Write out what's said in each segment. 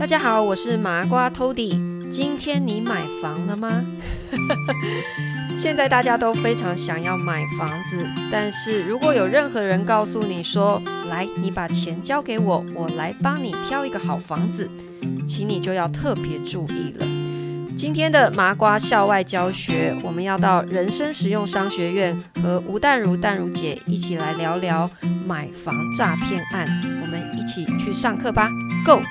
大家好，我是麻瓜 Tody。今天你买房了吗？现在大家都非常想要买房子，但是如果有任何人告诉你说：“来，你把钱交给我，我来帮你挑一个好房子”，请你就要特别注意了。今天的麻瓜校外教学，我们要到人生实用商学院和吴淡如淡如姐一起来聊聊买房诈骗案。我们一起去上课吧，Go！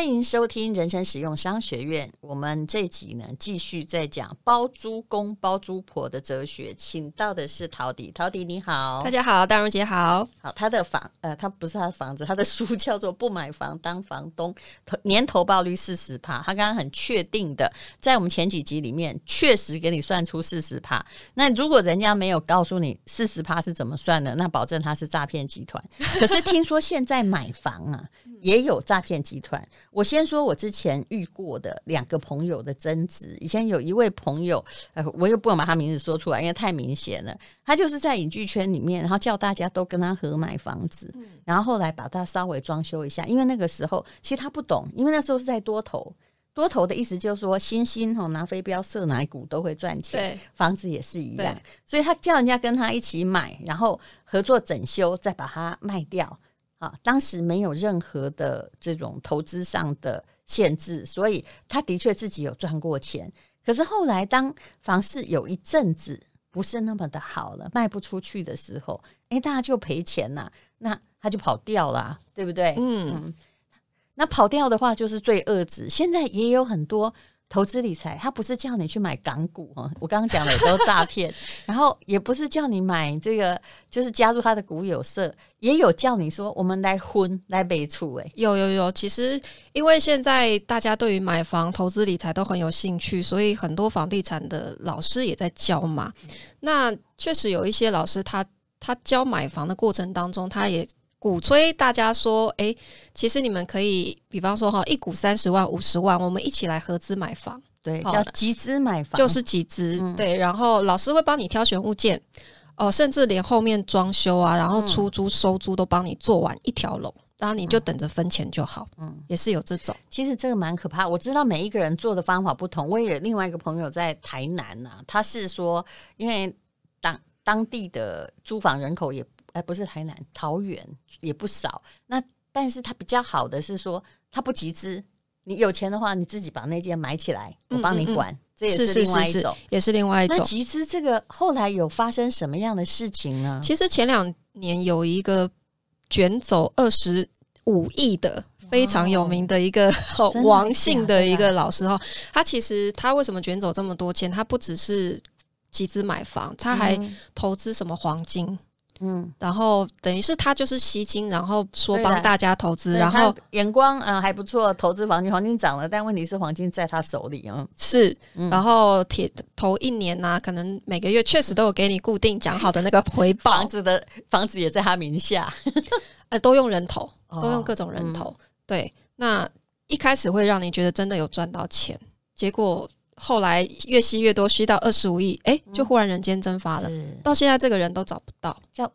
欢迎收听人生使用商学院。我们这集呢，继续在讲包租公包租婆的哲学，请到的是陶迪。陶迪你好，大家好，大如姐好。好，他的房呃，他不是他的房子，他的书叫做《不买房当房东》，年投报率四十趴。他刚刚很确定的，在我们前几集里面确实给你算出四十趴。那如果人家没有告诉你四十趴是怎么算的，那保证他是诈骗集团。可是听说现在买房啊。也有诈骗集团。我先说，我之前遇过的两个朋友的争执。以前有一位朋友，呃，我又不能把他名字说出来，因为太明显了。他就是在影剧圈里面，然后叫大家都跟他合买房子，然后后来把他稍微装修一下。因为那个时候其实他不懂，因为那时候是在多头，多头的意思就是说，星星吼拿飞镖射哪股都会赚钱，房子也是一样。所以他叫人家跟他一起买，然后合作整修，再把它卖掉。啊，当时没有任何的这种投资上的限制，所以他的确自己有赚过钱。可是后来，当房市有一阵子不是那么的好了，卖不出去的时候，哎，大家就赔钱呐，那他就跑掉了，对不对？嗯，嗯，那跑掉的话就是罪恶值。现在也有很多。投资理财，他不是叫你去买港股哈，我刚刚讲的都诈骗。然后也不是叫你买这个，就是加入他的股友社，也有叫你说我们来混来北处诶。有有有，其实因为现在大家对于买房、投资理财都很有兴趣，所以很多房地产的老师也在教嘛。那确实有一些老师，他他教买房的过程当中，他也。鼓吹大家说，哎、欸，其实你们可以，比方说哈，一股三十万、五十万，我们一起来合资买房，对，叫集资买房，就是集资，嗯、对。然后老师会帮你挑选物件，哦、呃，甚至连后面装修啊，然后出租、收租都帮你做完一条龙，然后你就等着分钱就好。嗯，也是有这种。其实这个蛮可怕，我知道每一个人做的方法不同。我也有另外一个朋友在台南呐、啊，他是说，因为当当地的租房人口也。哎，不是台南，桃园也不少。那但是它比较好的是说，它不集资。你有钱的话，你自己把那间买起来，我帮你管。嗯嗯嗯，这也是另外一种，也是另外一种。那集资这个后来有发生什么样的事情呢？其实前两年有一个卷走二十五亿的非常有名的一个 王姓的一个老师哈，他其实他为什么卷走这么多钱？他不只是集资买房，他还投资什么黄金。嗯，然后等于是他就是吸金，然后说帮大家投资，然后眼光嗯、呃、还不错，投资黄金，黄金涨了，但问题是黄金在他手里啊，是，嗯、然后铁头一年呐、啊，可能每个月确实都有给你固定讲好的那个回报，房子的房子也在他名下，呃，都用人头，都用各种人头，哦嗯、对，那一开始会让你觉得真的有赚到钱，结果后来越吸越多，吸到二十五亿，哎，就忽然人间蒸发了，嗯、到现在这个人都找不到，叫。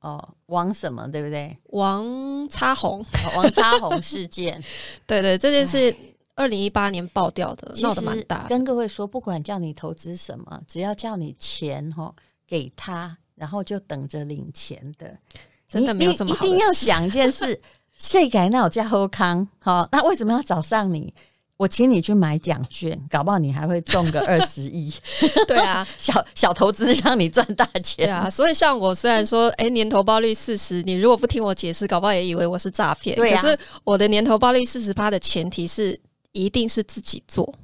哦，王什么对不对？王插红，哦、王插红事件，对对，这件事二零一八年爆掉的，闹得蛮大。跟各位说，不管叫你投资什么，只要叫你钱哈、哦、给他，然后就等着领钱的，真的没有这么好。一定要想一件事，谁敢那我家后康？好，那为什么要找上你？我请你去买奖券，搞不好你还会中个 二十亿。对啊，小小投资让你赚大钱。对啊，所以像我虽然说，哎，年投报率四十，你如果不听我解释，搞不好也以为我是诈骗。对啊，可是我的年投报率四十趴的前提是，一定是自己做。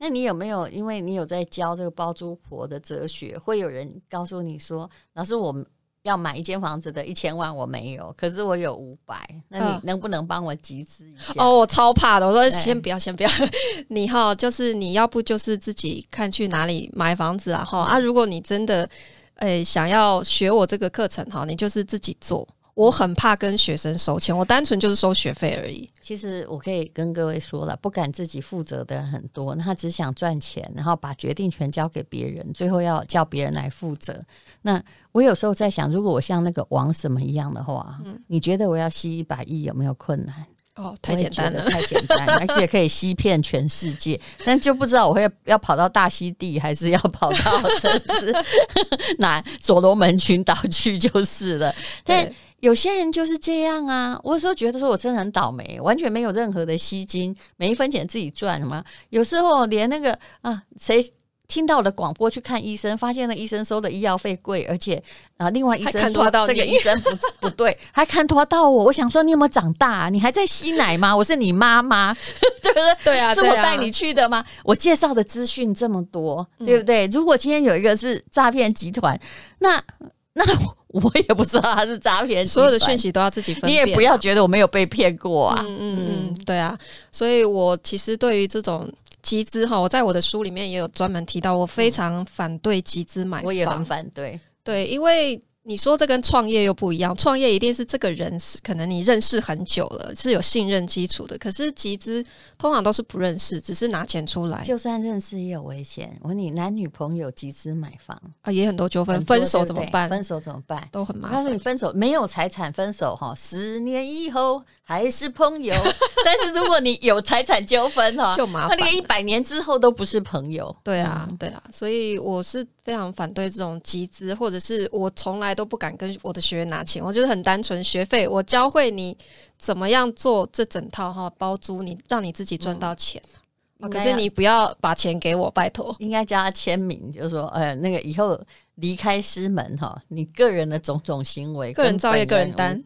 那你有没有？因为你有在教这个包租婆的哲学，会有人告诉你说，老师，我们。要买一间房子的一千万我没有，可是我有五百，那你能不能帮我集资一下？哦，我超怕的，我说先不要，先不要。你哈，就是你要不就是自己看去哪里买房子啊哈啊！如果你真的诶、欸、想要学我这个课程哈，你就是自己做。我很怕跟学生收钱，我单纯就是收学费而已。其实我可以跟各位说了，不敢自己负责的人很多，他只想赚钱，然后把决定权交给别人，最后要叫别人来负责。那我有时候在想，如果我像那个王什么一样的话，嗯，你觉得我要吸一百亿有没有困难？哦，太简单了，太简单，而且可以吸骗全世界，但就不知道我会要跑到大溪地，还是要跑到城市 哪所罗门群岛去就是了。但有些人就是这样啊，我有时候觉得说我真的很倒霉，完全没有任何的吸金，每一分钱自己赚什么，有时候连那个啊谁。听到了广播去看医生，发现了医生收的医药费贵，而且啊，另外医生说这个医生不不对，还看拖到我。我想说，你有没有长大啊？你还在吸奶吗？我是你妈妈，对不对？对啊，是我带你去的吗？我介绍的资讯这么多，对不对？如果今天有一个是诈骗集团，那那我也不知道他是诈骗，所有的讯息都要自己分辨。你也不要觉得我没有被骗过啊。嗯嗯嗯，对啊。所以我其实对于这种。集资哈，我在我的书里面也有专门提到，我非常反对集资买房。我也很反对，对，因为。你说这跟创业又不一样，创业一定是这个人是可能你认识很久了，是有信任基础的。可是集资通常都是不认识，只是拿钱出来。就算认识也有危险。我问你，男女朋友集资买房啊，也很多纠纷，分手怎么办？分手怎么办？都很麻烦。但是你分手没有财产分手哈，十年以后还是朋友。但是如果你有财产纠纷哈，就麻烦。那连一百年之后都不是朋友。对啊，对啊，所以我是非常反对这种集资，或者是我从来都不敢跟我的学员拿钱，我就是很单纯，学费我教会你怎么样做这整套哈包租，你让你自己赚到钱，嗯、可是你不要把钱给我，拜托。应该叫他签名，就是说，呃，那个以后离开师门哈，你个人的种种行为，个人造业，个人担。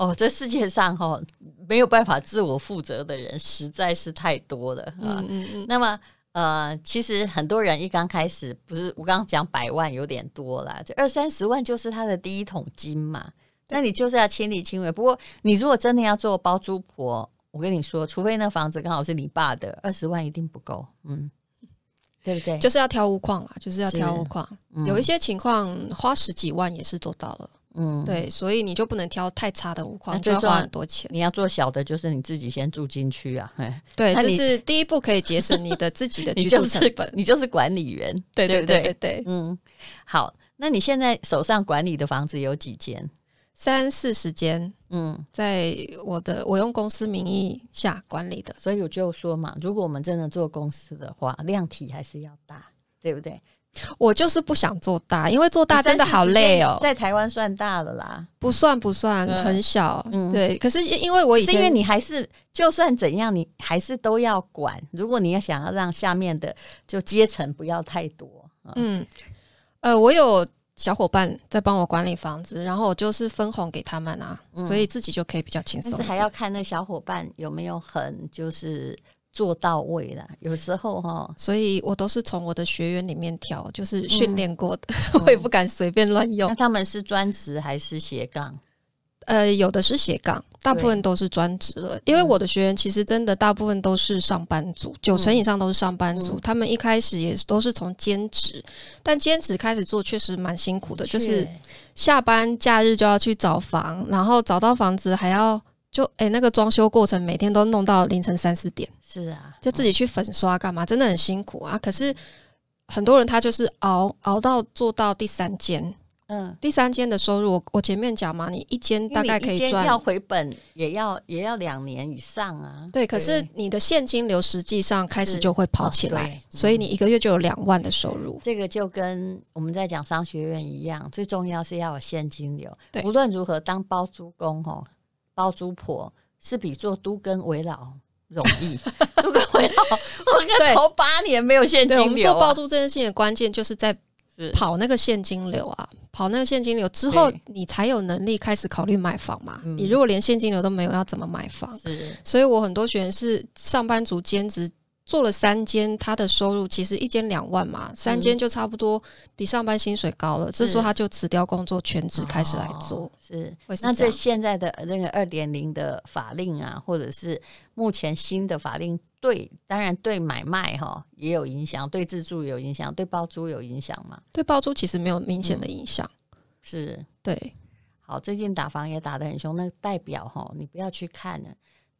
哦，这世界上哈没有办法自我负责的人实在是太多了。嗯嗯嗯。那么。呃，其实很多人一刚开始不是我刚刚讲百万有点多啦，就二三十万就是他的第一桶金嘛。那你就是要亲力亲为。不过你如果真的要做包租婆，我跟你说，除非那房子刚好是你爸的，二十万一定不够。嗯，对不对？就是要挑屋况啊，就是要挑屋况。嗯，有一些情况花十几万也是做到了。嗯，对，所以你就不能挑太差的屋况，就要花很多钱。你要做小的，就是你自己先住进去啊。对，这是第一步，可以节省你的自己的 居住成本。你就是管理员，对对对对对。嗯，好，那你现在手上管理的房子有几间？三四十间。嗯，在我的我用公司名义下管理的，所以我就说嘛，如果我们真的做公司的话，量体还是要大，对不对？我就是不想做大，因为做大真的好累哦。在台湾算大了啦，不算不算，很小。嗯，对。可是因为我以前，因为你还是就算怎样，你还是都要管。如果你要想要让下面的就阶层不要太多，嗯，呃，我有小伙伴在帮我管理房子，然后我就是分红给他们啊，所以自己就可以比较轻松。但是还要看那小伙伴有没有很就是。做到位了，有时候哈，所以我都是从我的学员里面挑，就是训练过的，嗯、我也不敢随便乱用。那他们是专职还是斜杠？呃，有的是斜杠，大部分都是专职了。因为我的学员其实真的大部分都是上班族，九成以上都是上班族。嗯、他们一开始也都是从兼职，但兼职开始做确实蛮辛苦的，就是下班假日就要去找房，然后找到房子还要。就诶、欸，那个装修过程每天都弄到凌晨三四点，是啊，就自己去粉刷干嘛，真的很辛苦啊。可是很多人他就是熬熬到做到第三间，嗯，第三间的收入，我我前面讲嘛，你一间大概可以赚，要回本也要也要两年以上啊。对，可是你的现金流实际上开始就会跑起来，哦嗯、所以你一个月就有两万的收入。这个就跟我们在讲商学院一样，最重要是要有现金流。对，无论如何当包租公吼。包租婆是比做都跟为老容易，都跟为老，我应该头八年没有现金流、啊。我们做包租这件事情的关键就是在跑那个现金流啊，跑那个现金流之后，你才有能力开始考虑买房嘛。对你如果连现金流都没有，要怎么买房？所以我很多学员是上班族兼职。做了三间，他的收入其实一间两万嘛，三间就差不多比上班薪水高了。嗯、这时候他就辞掉工作，全职开始来做。哦、是，是那这现在的那个二点零的法令啊，或者是目前新的法令，对，当然对买卖哈也有影响，对自住有影响，对包租有影响吗？对包租其实没有明显的影响。嗯、是，对。好，最近打房也打得很凶，那代表哈，你不要去看了，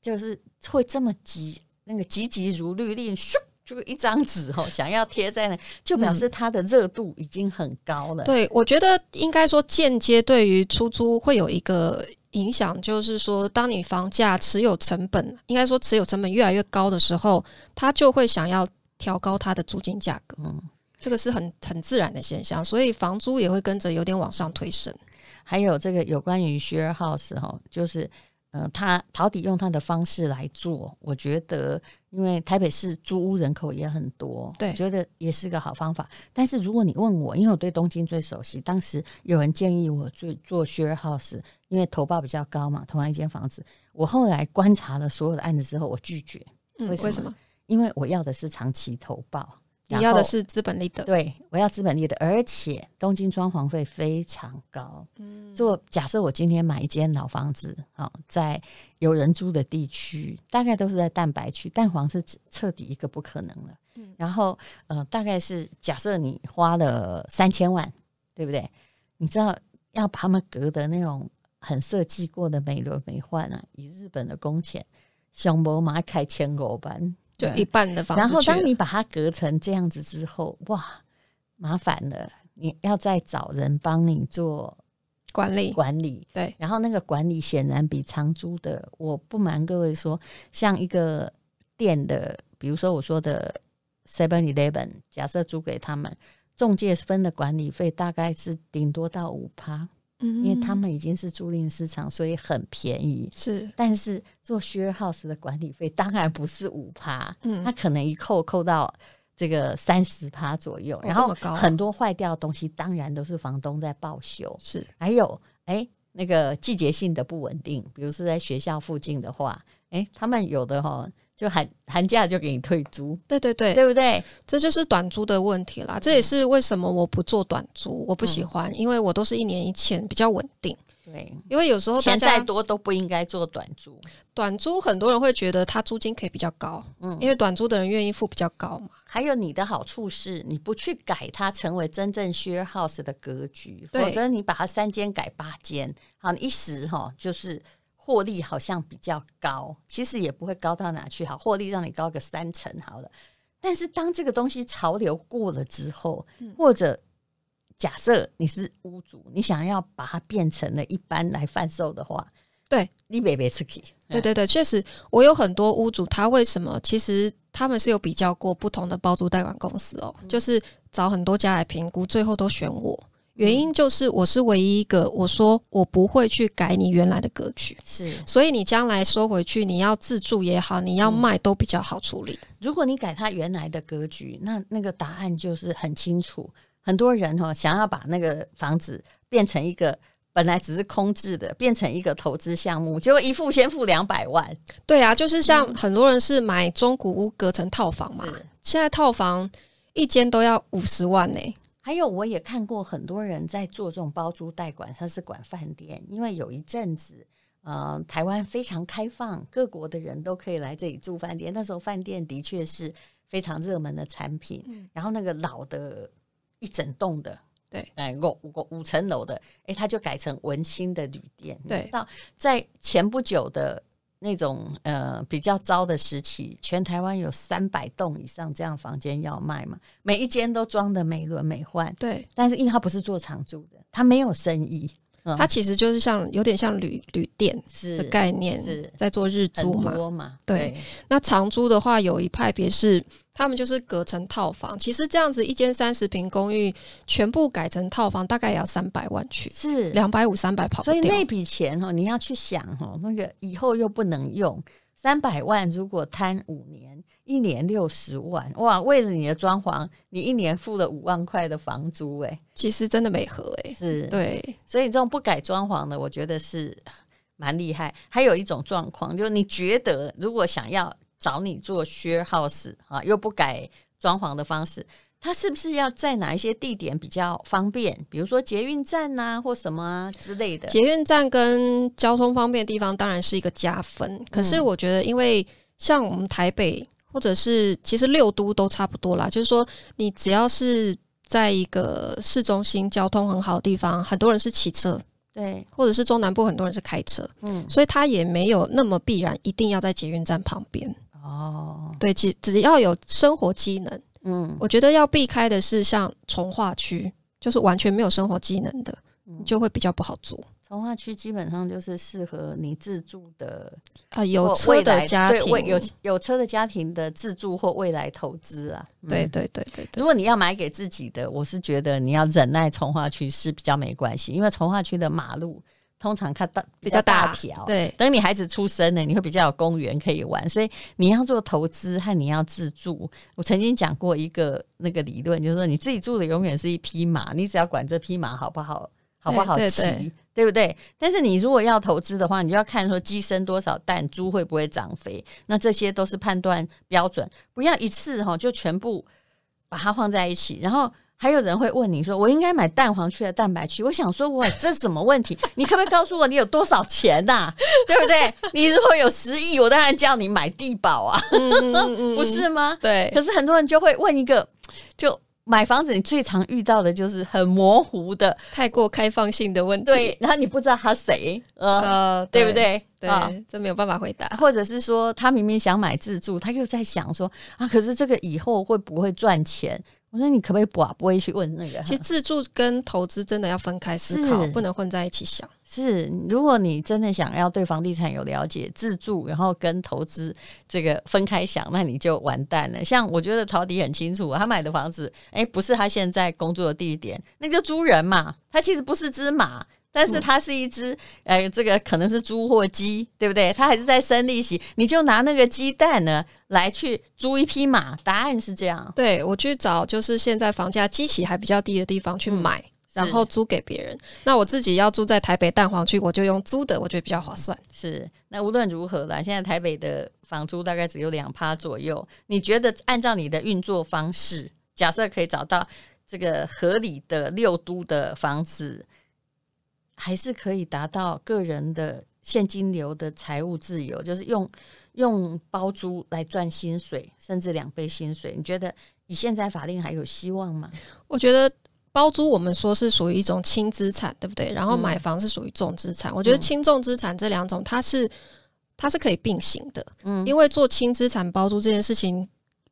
就是会这么急，那个急急如律令，咻，就一张纸哦，想要贴在那，就表示它的热度已经很高了。嗯、对，我觉得应该说间接对于出租会有一个影响，就是说，当你房价持有成本，应该说持有成本越来越高的时候，他就会想要调高它的租金价格。嗯，这个是很很自然的现象，所以房租也会跟着有点往上推升。还有这个有关于 share house 哈，就是，呃，他陶迪用他的方式来做，我觉得，因为台北市租屋人口也很多，对，我觉得也是个好方法。但是如果你问我，因为我对东京最熟悉，当时有人建议我做做 share house，因为投报比较高嘛，同样一间房子。我后来观察了所有的案子之后，我拒绝。嗯，为什么？为什么？因为我要的是长期投报。你要的是资本利得，对，我要资本利得，而且东京装潢费非常高。嗯，做假设我今天买一间老房子，好，在有人租的地区，大概都是在蛋白区，蛋黄是彻底一个不可能了。嗯，然后呃，大概是假设你花了三千万，对不对？你知道要把他们隔的那种很设计过的美轮美奂啊，以日本的工钱，上博马开千五万。对，一半的房子，然后当你把它隔成这样子之后，哇，麻烦了，你要再找人帮你做管理管理。对，然后那个管理显然比长租的，我不瞒各位说，像一个店的，比如说我说的 Seven Eleven，假设租给他们，中介分的管理费大概是顶多到五趴。因为他们已经是租赁市场，所以很便宜。是，但是做 share house 的管理费当然不是五趴，嗯，他可能一扣扣到这个三十趴左右。哦、然后很多坏掉的东西，当然都是房东在报修。是，还有哎，那个季节性的不稳定，比如说在学校附近的话，哎，他们有的哈。就寒寒假就给你退租，对对对，对不对？这就是短租的问题啦。这也是为什么我不做短租，我不喜欢，嗯、因为我都是一年一签，比较稳定。对，因为有时候钱再多都不应该做短租。短租很多人会觉得它租金可以比较高，嗯，因为短租的人愿意付比较高嘛。还有你的好处是你不去改它成为真正 share house 的格局，否则你把它三间改八间，好，你一时哈就是。获利好像比较高，其实也不会高到哪去。好，获利让你高个三成好了。但是当这个东西潮流过了之后，嗯、或者假设你是屋主，你想要把它变成了一般来贩售的话，对，你别别吃气。对对对，确实，我有很多屋主，他为什么？其实他们是有比较过不同的包租代管公司哦，嗯、就是找很多家来评估，最后都选我。原因就是我是唯一一个，我说我不会去改你原来的格局，是，所以你将来收回去，你要自住也好，你要卖都比较好处理。如果你改他原来的格局，那那个答案就是很清楚。很多人哈想要把那个房子变成一个本来只是空置的，变成一个投资项目，结果一付先付两百万。对啊，就是像很多人是买中古屋隔成套房嘛，现在套房一间都要五十万呢、欸。还有，我也看过很多人在做这种包租代管，他是管饭店。因为有一阵子，呃，台湾非常开放，各国的人都可以来这里住饭店。那时候饭店的确是非常热门的产品。嗯、然后那个老的一整栋的，对，哎，五五五层楼的，哎，他就改成文青的旅店。对，到在前不久的。那种呃比较糟的时期，全台湾有三百栋以上这样房间要卖嘛，每一间都装的美轮美奂。对，但是因为它不是做长租的，他没有生意。它其实就是像有点像旅旅店的概念，是在做日租嘛。嘛对，对那长租的话，有一派别是他们就是隔成套房。其实这样子一间三十平公寓，全部改成套房，大概也要三百万去，是两百五三百跑。所以那笔钱哈，你要去想哈，那个以后又不能用。三百万如果摊五年，一年六十万，哇！为了你的装潢，你一年付了五万块的房租，哎，其实真的没合，哎，是对，所以这种不改装潢的，我觉得是蛮厉害。还有一种状况，就是你觉得如果想要找你做 share house 啊，又不改装潢的方式。他是不是要在哪一些地点比较方便？比如说捷运站呐、啊，或什么啊之类的。捷运站跟交通方便的地方当然是一个加分。嗯、可是我觉得，因为像我们台北或者是其实六都都差不多啦，就是说你只要是在一个市中心交通很好的地方，很多人是骑车，对，或者是中南部很多人是开车，嗯，所以它也没有那么必然一定要在捷运站旁边。哦，对，只只要有生活机能，嗯，我觉得要避开的是像从化区，就是完全没有生活机能的，你，就会比较不好租。重划区基本上就是适合你自住的啊，有车的家庭，对，有有车的家庭的自住或未来投资啊。嗯、对对对对，对，如果你要买给自己的，我是觉得你要忍耐从化区是比较没关系，因为从化区的马路通常看大比较大条，对，等你孩子出生了，你会比较有公园可以玩。所以你要做投资和你要自住，我曾经讲过一个那个理论，就是说你自己住的永远是一匹马，你只要管这匹马好不好。好不好骑，对，对，对，对不对？但是你如果要投资的话，你就要看说鸡生多少蛋，猪会不会长肥，那这些都是判断标准。不要一次哈就全部把它放在一起。然后还有人会问你说：“我应该买蛋黄区的蛋白区？”我想说：“我这是什么问题？你可不可以告诉我你有多少钱呐、啊？对不对？你如果有十亿，我当然叫你买地保啊，不是吗？对。可是很多人就会问一个就。买房子，你最常遇到的就是很模糊的、太过开放性的问题。对，然后你不知道他谁，呃，对不对？对，这没有办法回答。或者是说，他明明想买自住，他又在想说啊，可是这个以后会不会赚钱？我说你可不可以不不会去问那个？其实自住跟投资真的要分开思考，不能混在一起想。是，如果你真的想要对房地产有了解，自住然后跟投资这个分开想，那你就完蛋了。像我觉得曹迪很清楚，他买的房子，哎，不是他现在工作的地点，那就租人嘛。他其实不是只马。但是它是一只，呃，这个可能是猪或鸡，对不对？它还是在生利息，你就拿那个鸡蛋呢来去租一匹马。答案是这样。对，我去找就是现在房价基期还比较低的地方去买，嗯、然后租给别人。那我自己要住在台北蛋黄区，我就用租的，我觉得比较划算。是。那无论如何啦，现在台北的房租大概只有两趴左右。你觉得按照你的运作方式，假设可以找到这个合理的六都的房子？还是可以达到个人的现金流的财务自由，就是用用包租来赚薪水，甚至两倍薪水。你觉得你现在法令还有希望吗？我觉得包租我们说是属于一种轻资产，对不对？然后买房是属于重资产。嗯、我觉得轻重资产这两种它是它是可以并行的。嗯，因为做轻资产包租这件事情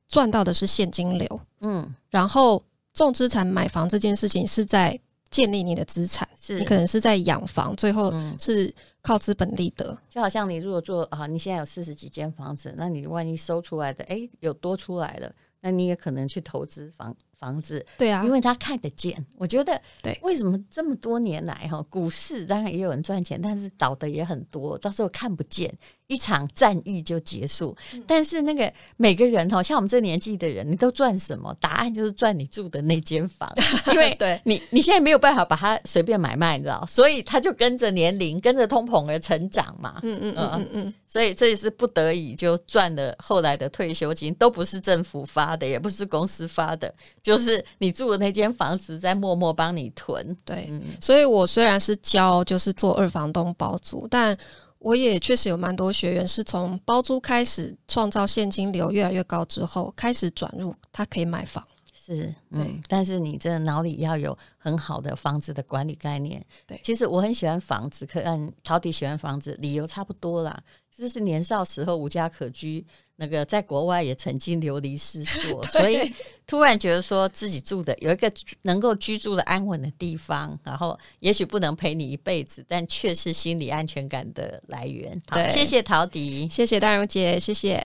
赚到的是现金流。嗯，然后重资产买房这件事情是在。建立你的资产，是你可能是在养房，最后是靠资本利得。就好像你如果做啊，你现在有四十几间房子，那你万一收出来的，哎、欸，有多出来了，那你也可能去投资房房子。对啊，因为他看得见。我觉得，对，为什么这么多年来哈，股市当然也有人赚钱，但是倒的也很多，到时候看不见。一场战役就结束，但是那个每个人哈，像我们这年纪的人，你都赚什么？答案就是赚你住的那间房，因为对你你现在没有办法把它随便买卖，你知道，所以他就跟着年龄、跟着通膨而成长嘛。嗯嗯嗯嗯嗯，所以这也是不得已就赚了后来的退休金，都不是政府发的，也不是公司发的，就是你住的那间房子在默默帮你囤。对，嗯、所以我虽然是教就是做二房东包租，但我也确实有蛮多学员是从包租开始创造现金流越来越高之后，开始转入他可以买房。是，嗯，但是你这脑里要有很好的房子的管理概念。对，其实我很喜欢房子，可按陶迪喜欢房子，理由差不多啦，就是年少时候无家可居。那个在国外也曾经流离失所，所以突然觉得说自己住的有一个能够居住的安稳的地方，然后也许不能陪你一辈子，但却是心理安全感的来源。好，谢谢陶迪，谢谢大荣姐，谢谢。